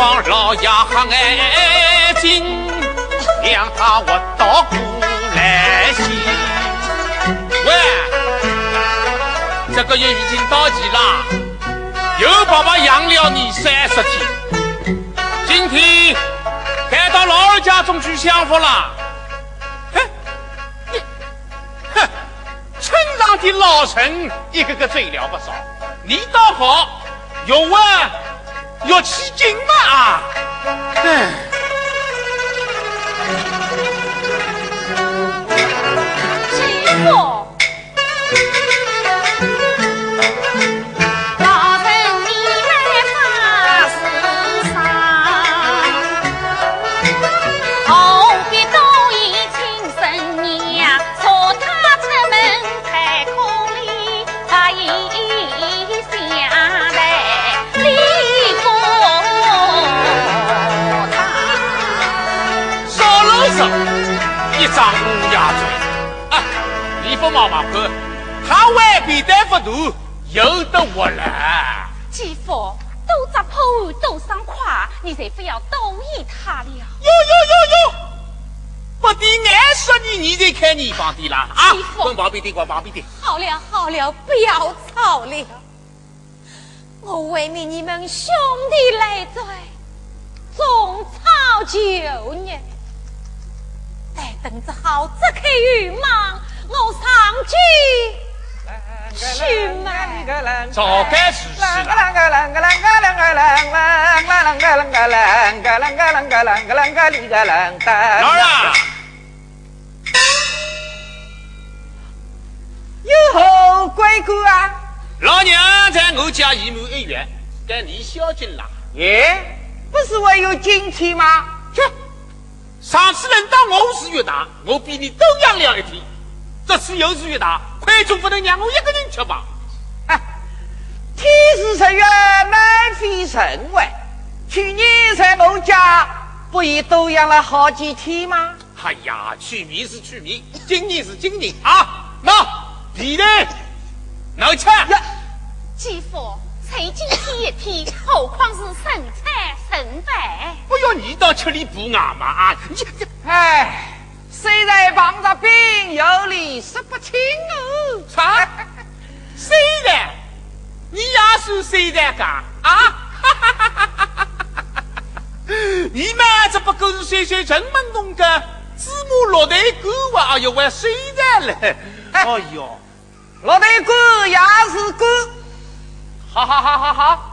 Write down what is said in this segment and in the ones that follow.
望老爷很爱金，让他我到古来稀。喂，这个月已经到期了，有爸爸养了你三十天，今天该到老二家中去享福了。哼，你，哼，村上的老臣一个个醉了不少，你倒好，有问。要起劲嘛！哎。妈妈看，他外边的幅度有的活了。继父，都砸破碗，都伤胯，你才不要多意他了。哟哟哟哟！不敌俺说你，你才看你放的啦啊！滚旁边的，滚旁边的。好了好了，不要吵了。我为命你们兄弟累赘，总吵九年。待等着好这开雨忙。我上去去买，早该是是了。老二，有何贵干啊？老娘在我家已满一月，该你孝敬了。耶，不是我有金钱吗？去，上次轮到我是越大，我比你多养了一天。这次又是越大，快总不能让我一个人吃吧？哎天时十月满飞神外，去年在我家不也多养了好几天吗？哎呀，去年是去年，今年是今年啊！那皮呢？能吃？继父，才今天一天，何况是剩菜剩饭？不要你到吃里补牙嘛啊！你你哎。虽然碰着病，有理说不清哦。啥？虽然？你也是虽然噶啊？你们这不过是算算城门中的芝麻落袋狗啊！哎呦，喂虽然嘞！哎呦，落袋狗也是狗。好好好好好，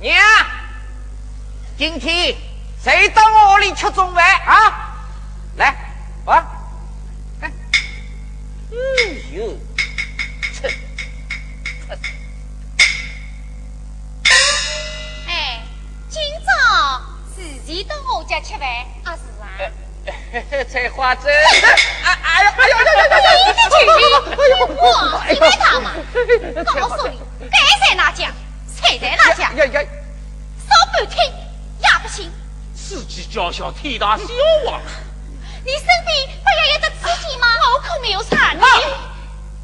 娘，今天谁到我屋里吃中饭啊？来。啊！哎，哎呦，切！哎，今朝自己到我家吃饭啊？是啊。菜花子。哎哎呀！哎呦呦呦呦！你的去你！哎呦！我你买他嘛？告诉你，该在哪家，菜在哪家。呀呀！说不听，也不自己叫嚣天大小啊！你身边不也有个刺激吗？我可没有杀你。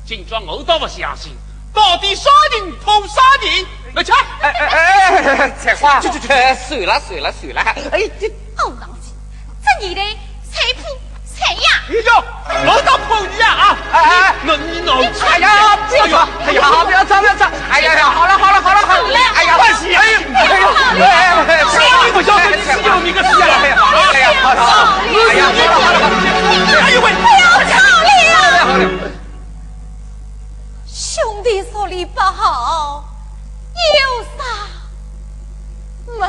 今装我倒不相信，到底杀人偷杀人？来吃！哎哎哎！菜花，算了算了算了！哎，这好东西，这你的财富财呀！你叫我倒碰你啊啊！哎哎，那你脑子？哎呀，哎呀，不要吵不要吵！哎呀呀，好了好了好了好了！哎呀，关系！哎呀哎呀！哎呀，小你不晓得你是有名个事啊！哎呀，哎呀，好了好了！哎呀，好了好了好了！哎呦喂！不要吵了！好了。兄弟说理不好，有啥门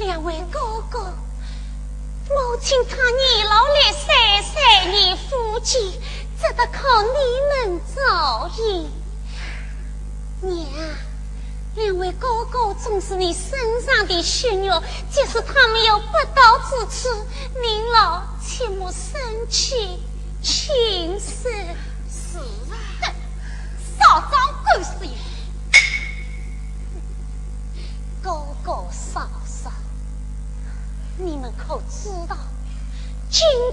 两位哥哥，我亲他年老来衰，三你夫妻，只得靠你们照应。娘，两位哥哥总是你身上的血肉，即使他们有不到之处，您老切莫生气，轻视。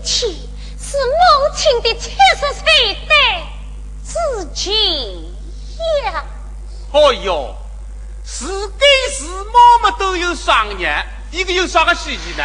气，是母亲的七十岁得自己呀。哎呦，是给是妈妈都有双眼，一个有啥个稀奇呢？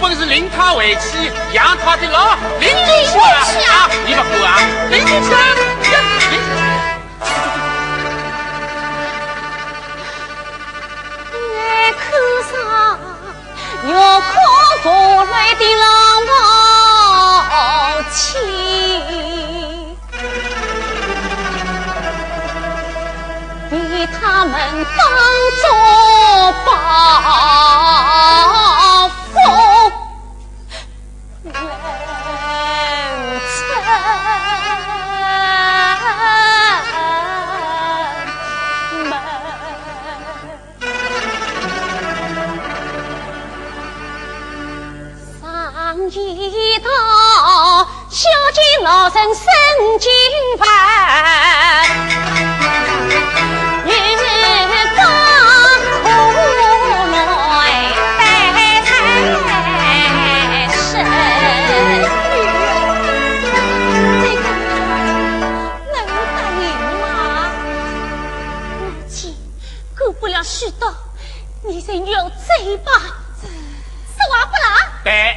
本事领他回去养他的老，领进去啊！你不够啊，领进去啊！要靠过来的老妻，给他们当作报老身身经烦，月光苦来待财神。这个能答应吗？母亲，过不了许多，你先有嘴吧。说话不啦？对。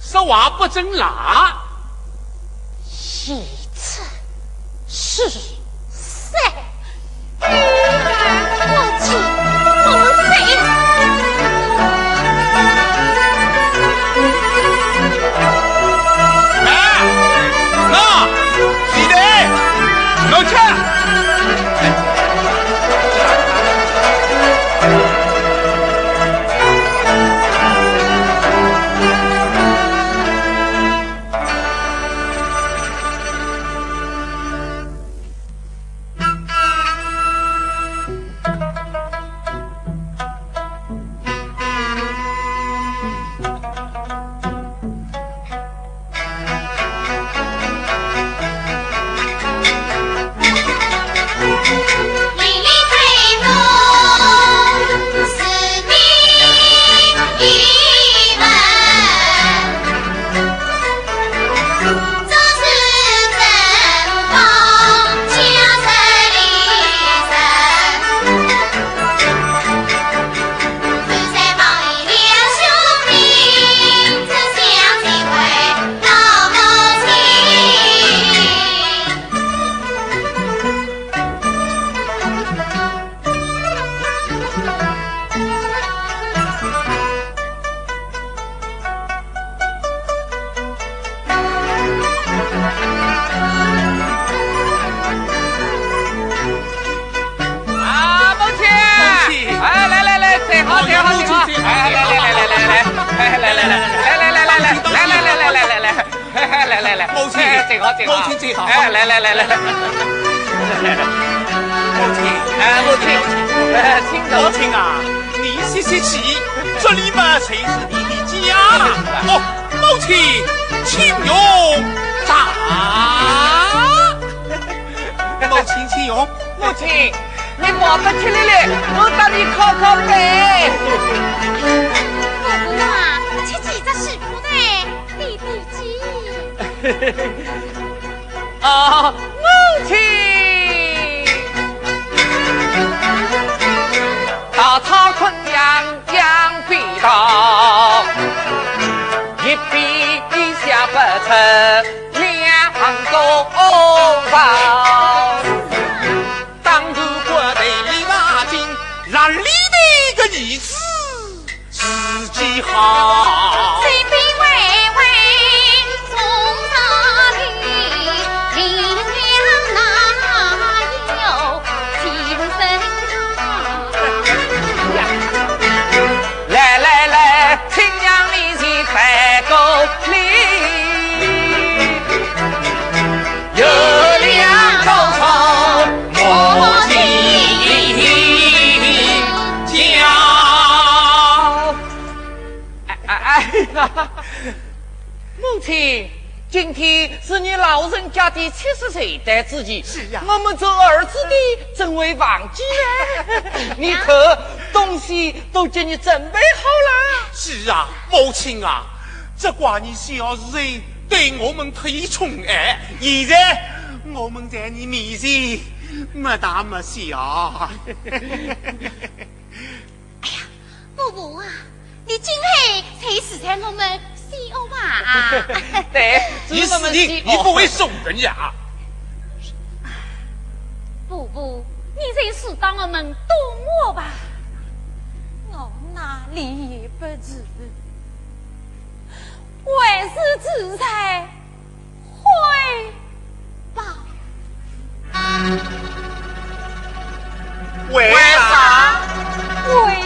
说话不争辣，你歇歇气，这里嘛才是你的家。哦，母亲，请用茶。母亲，请用。母亲，你抱得起来了，我带你烤烤背。姑姑啊，吃几只师傅呢？弟弟鸡。啊，母亲，草春阳江飞到，一笔一不成两座房。当初国的李马金让里的个儿子，自己好。母亲，今天是你老人家的七十岁诞之日，是呀我们做儿子的怎会忘记呢？你看，东西都给你准备好了。是啊，母亲啊，这怪你小时候对我们特意宠爱，现在我们在你面前没大没小。哎呀，伯伯啊，你今后才是在我们西欧吧？对，你是我们死定，你不会送人家。姑姑，你才是当我们多么吧？我哪里也不知，为是自在会吧。为啥？为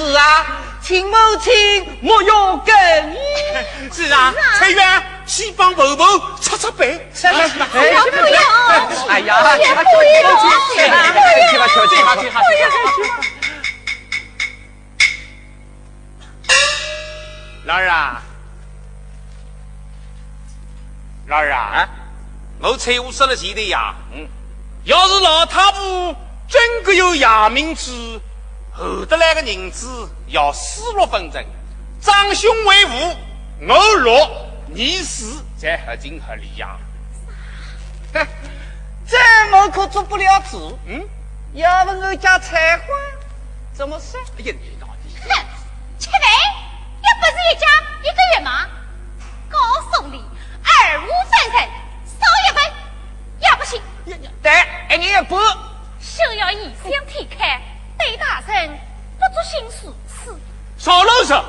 是啊，请母亲莫要更衣。是啊，翠园去帮婆婆擦擦背。不要不要！哎呀，也不要，去吧，去吧，去吧，去吧，老二啊，老二啊，我财务说了钱的呀。嗯，要是老太婆真个有养命之，后得来个人子要四六分成，长兄为父，我六，你四，才合情合理呀。这我可做不了主。嗯，要问我家菜花怎么算？哎呀，你到底？哼，吃饭。不是一家一个月吗？告诉你，二五分成，少一分也不行。对，一年一半。休要异想天开，对大人不做心事。是。少啰嗦。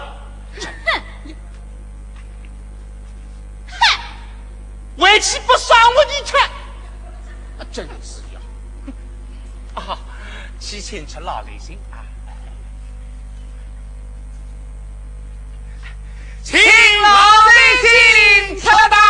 哼。哼。为妻不赏我你吃，真是呀。啊，七千吃老雷心。请老百姓吃饭。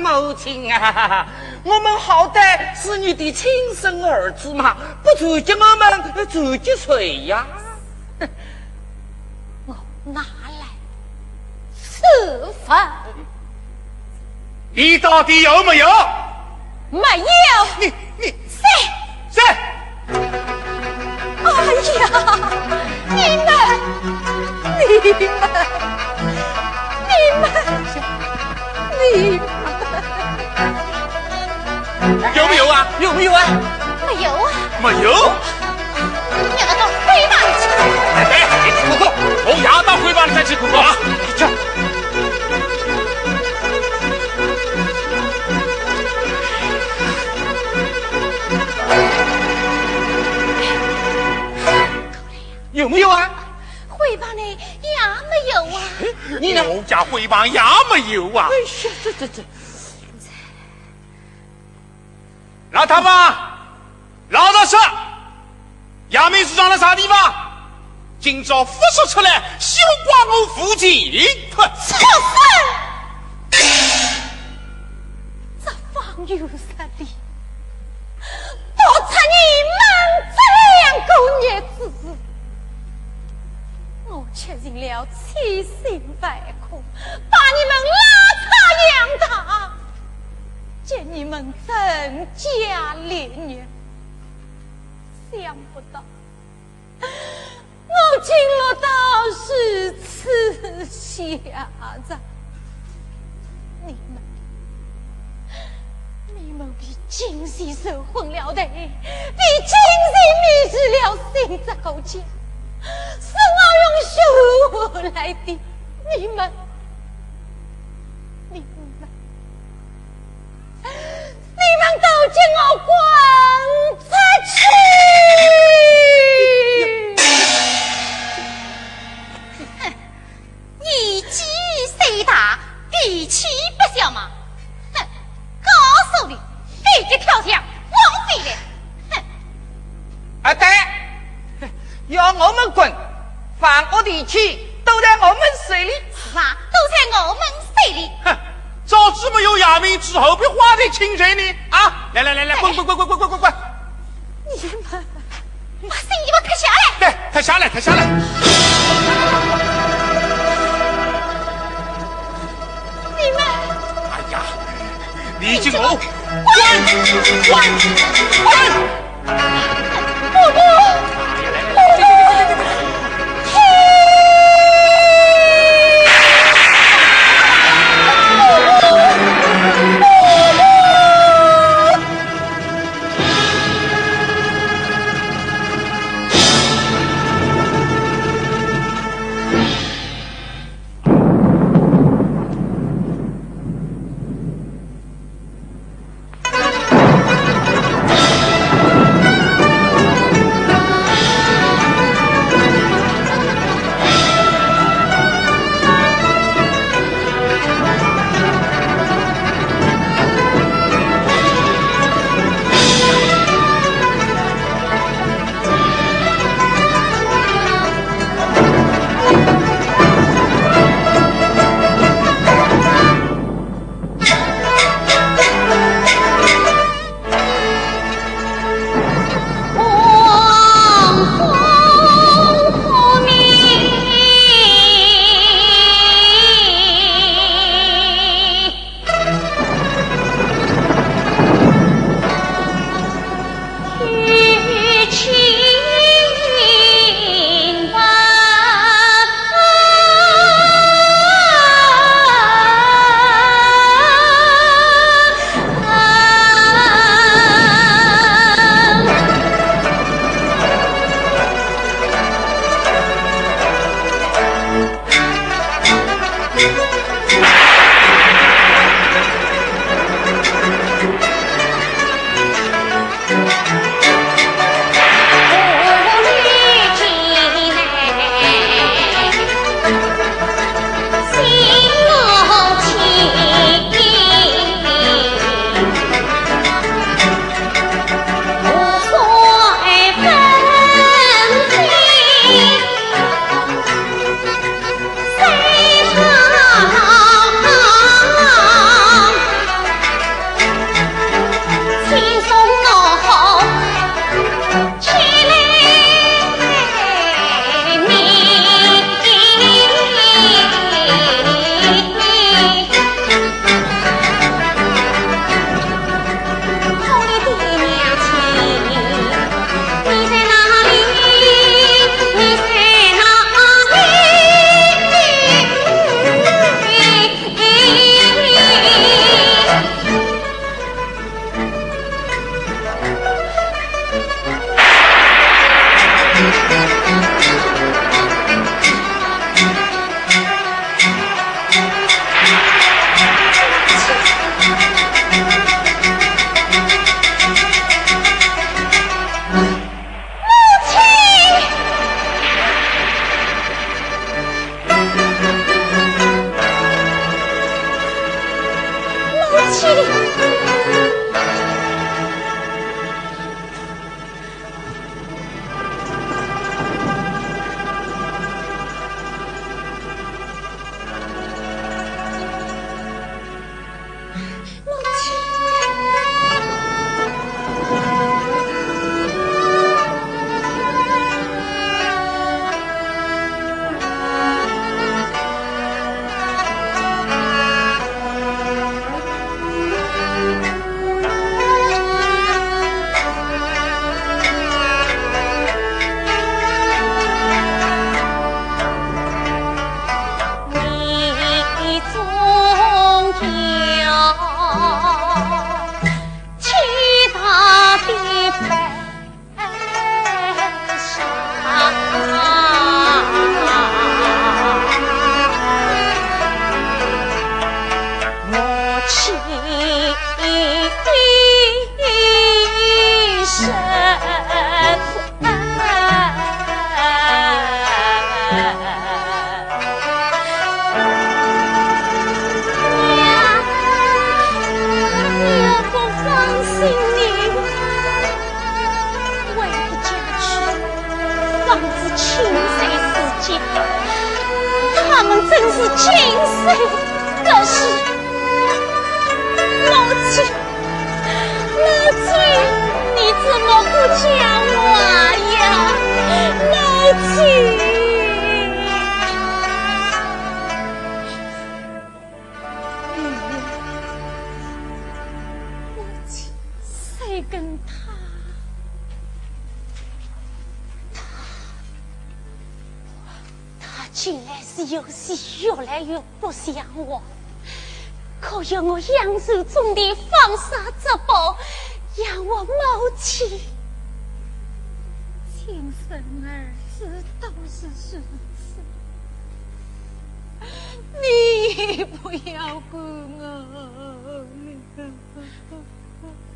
母亲啊，我们好歹是你的亲生儿子嘛，不传给我们传给谁呀？我哪来此份？你到底有没有？没有。你你谁？谁？没有啊？没有啊？没有。你们到回房去。哎，你去哭哭，我牙到回房里再去哭哭啊！去。有没有啊？回房呢也没有啊！你呢？我家回房也没有啊！哎呀，这这这！老太婆，老大说，衙门是装在啥地方？今朝复述出来，休挂我父亲！畜生！这方有啥的？不出你们这两个孽子！我却成了欺心外苦，把你们拉扯养大，见你们成家立业，想不到我进了道士此下子，你们，你们比金喜受昏了的，比金喜迷失了心造家。是我用血来的，你们，你们，你们都将我花在清水呢。啊，来来来来，滚滚滚滚滚滚滚滚！你们把新衣服脱下来。对，快下来，快下来。你们，哎呀，李金龙，滚滚滚！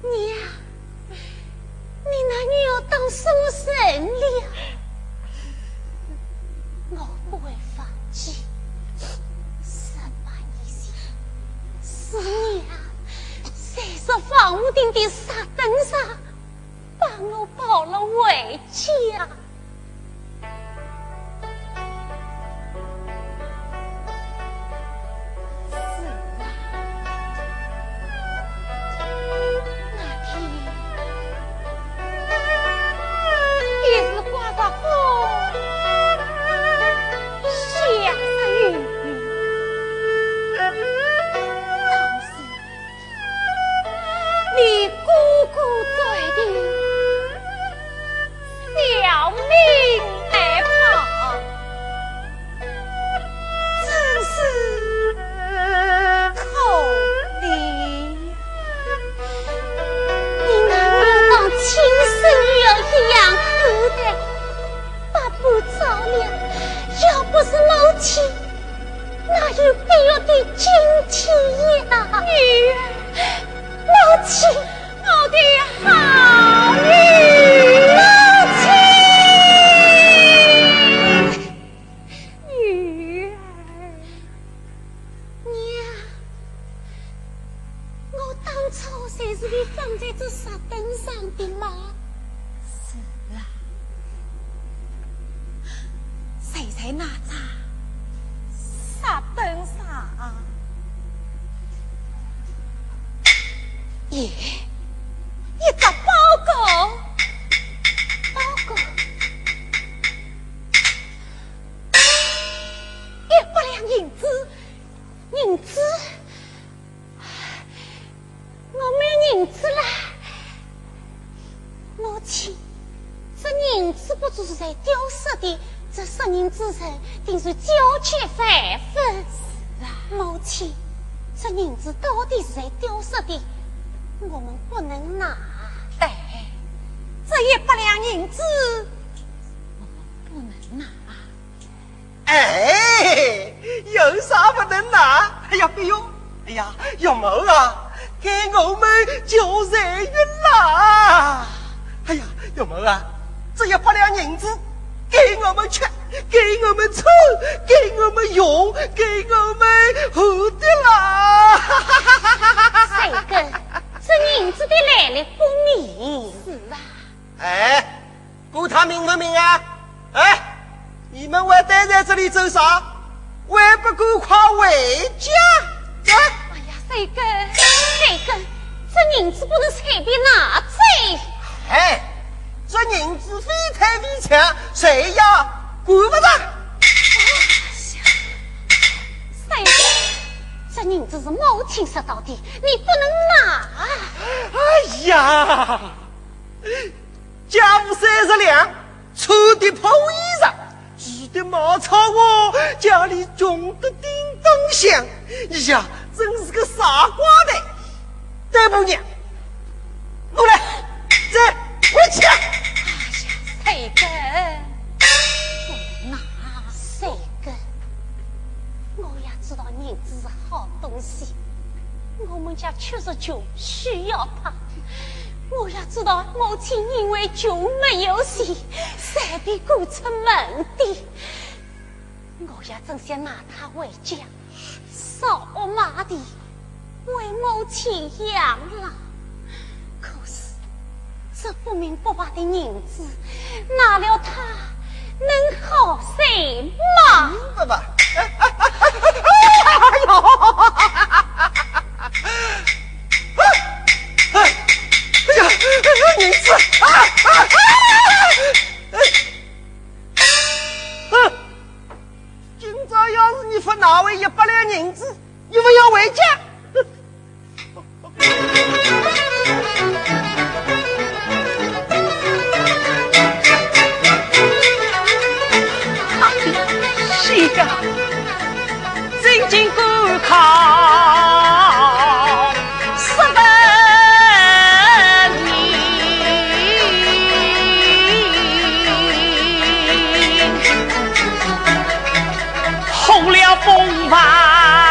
你一一个包裹，包裹一百两银子，银子，我没有银子了。母亲，这银子不知是在丢失的，这十人之钱定是交钱在。呀，有毛啊！给我们就税运啦！哎呀，有毛啊！这一百两银子，给我们吃，给我们穿，给我们用，给我们喝的啦！帅哥，这银子的来历不明。是啊。哎，哥他明不明啊？哎，你们还待在这里做啥？还不赶快回家！这个，这个，这银子不能随便拿走。哎，这银子非财非钱，谁要管不着。三哥，这银子是母亲拾到的，你不能拿。哎呀，家务三十两，穿的破衣裳。住的茅草屋，家里穷得叮当响。哎呀，真是个傻瓜的。这姑娘，我来，这回去。哎呀，谁跟？哪谁跟？我也知道银子是好东西，我们家确实穷，需要它。我也知道母亲因为穷没有钱，才被赶出门的。我也正想拿他回家。我阿妈的为母亲养老，可是这不明不白的银子拿了，他能好谁嘛？明白？哎，哈！哎呦，哎呀，银子啊啊！拿回一百两银子，要不要回家？风帆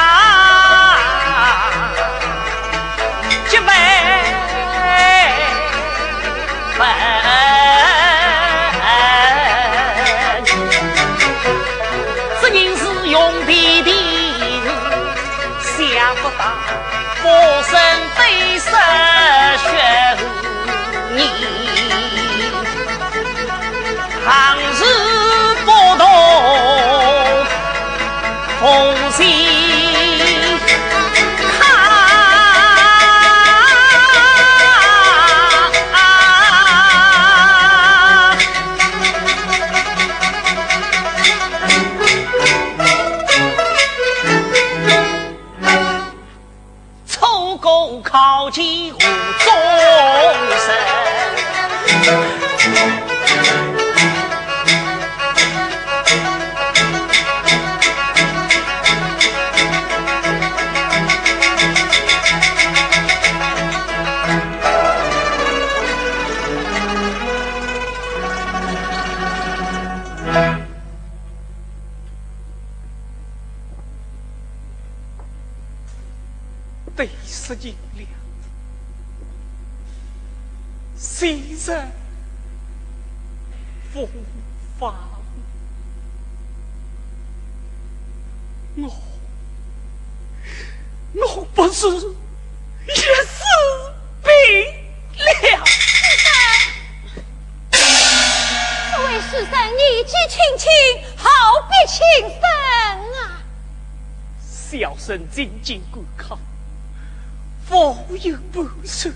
方有半寿，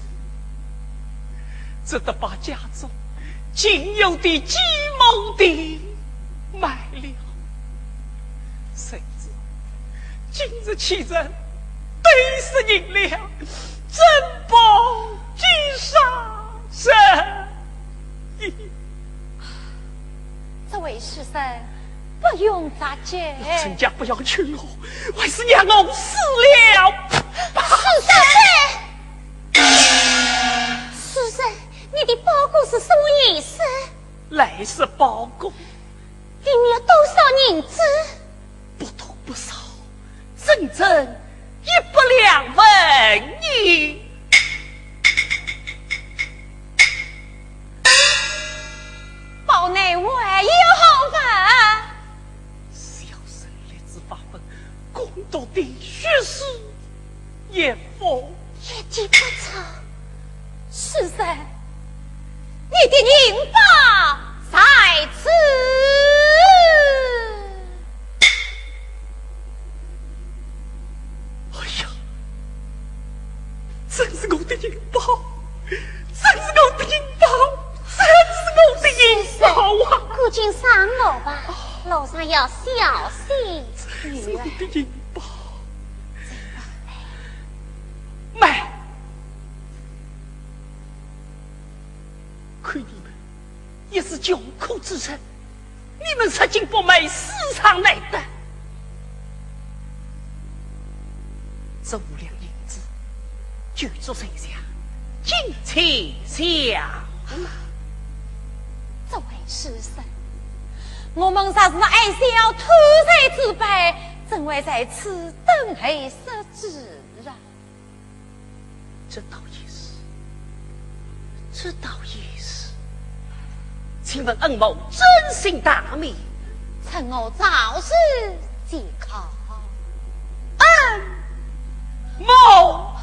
只得把家中仅有的几亩地卖了。谁知今日欺人，得失银两，珍宝积沙身。这位师生。不用扎结，陈家不要劝我，还是让我死了。师生，师生，你的包裹是什么颜色？来是包裹，里面有多少银子？不多不少，整整一百两纹银。包内外有公道的血丝也否一点不错。师生，你的银宝在此。哎呀，真是我的银宝，真是我的银宝，真是我的银宝啊！顾君上楼吧，路上要小心。我的银宝，买！看你们也是穷苦之人，你们拾金不昧，私藏难得。这五两银子，就做剩下，尽请下。这位师生。我们啥是爱笑偷财之辈，怎会在此等候失职啊？这倒也是，这倒也是。请问恩某真姓大名？趁我早事即考。恩某。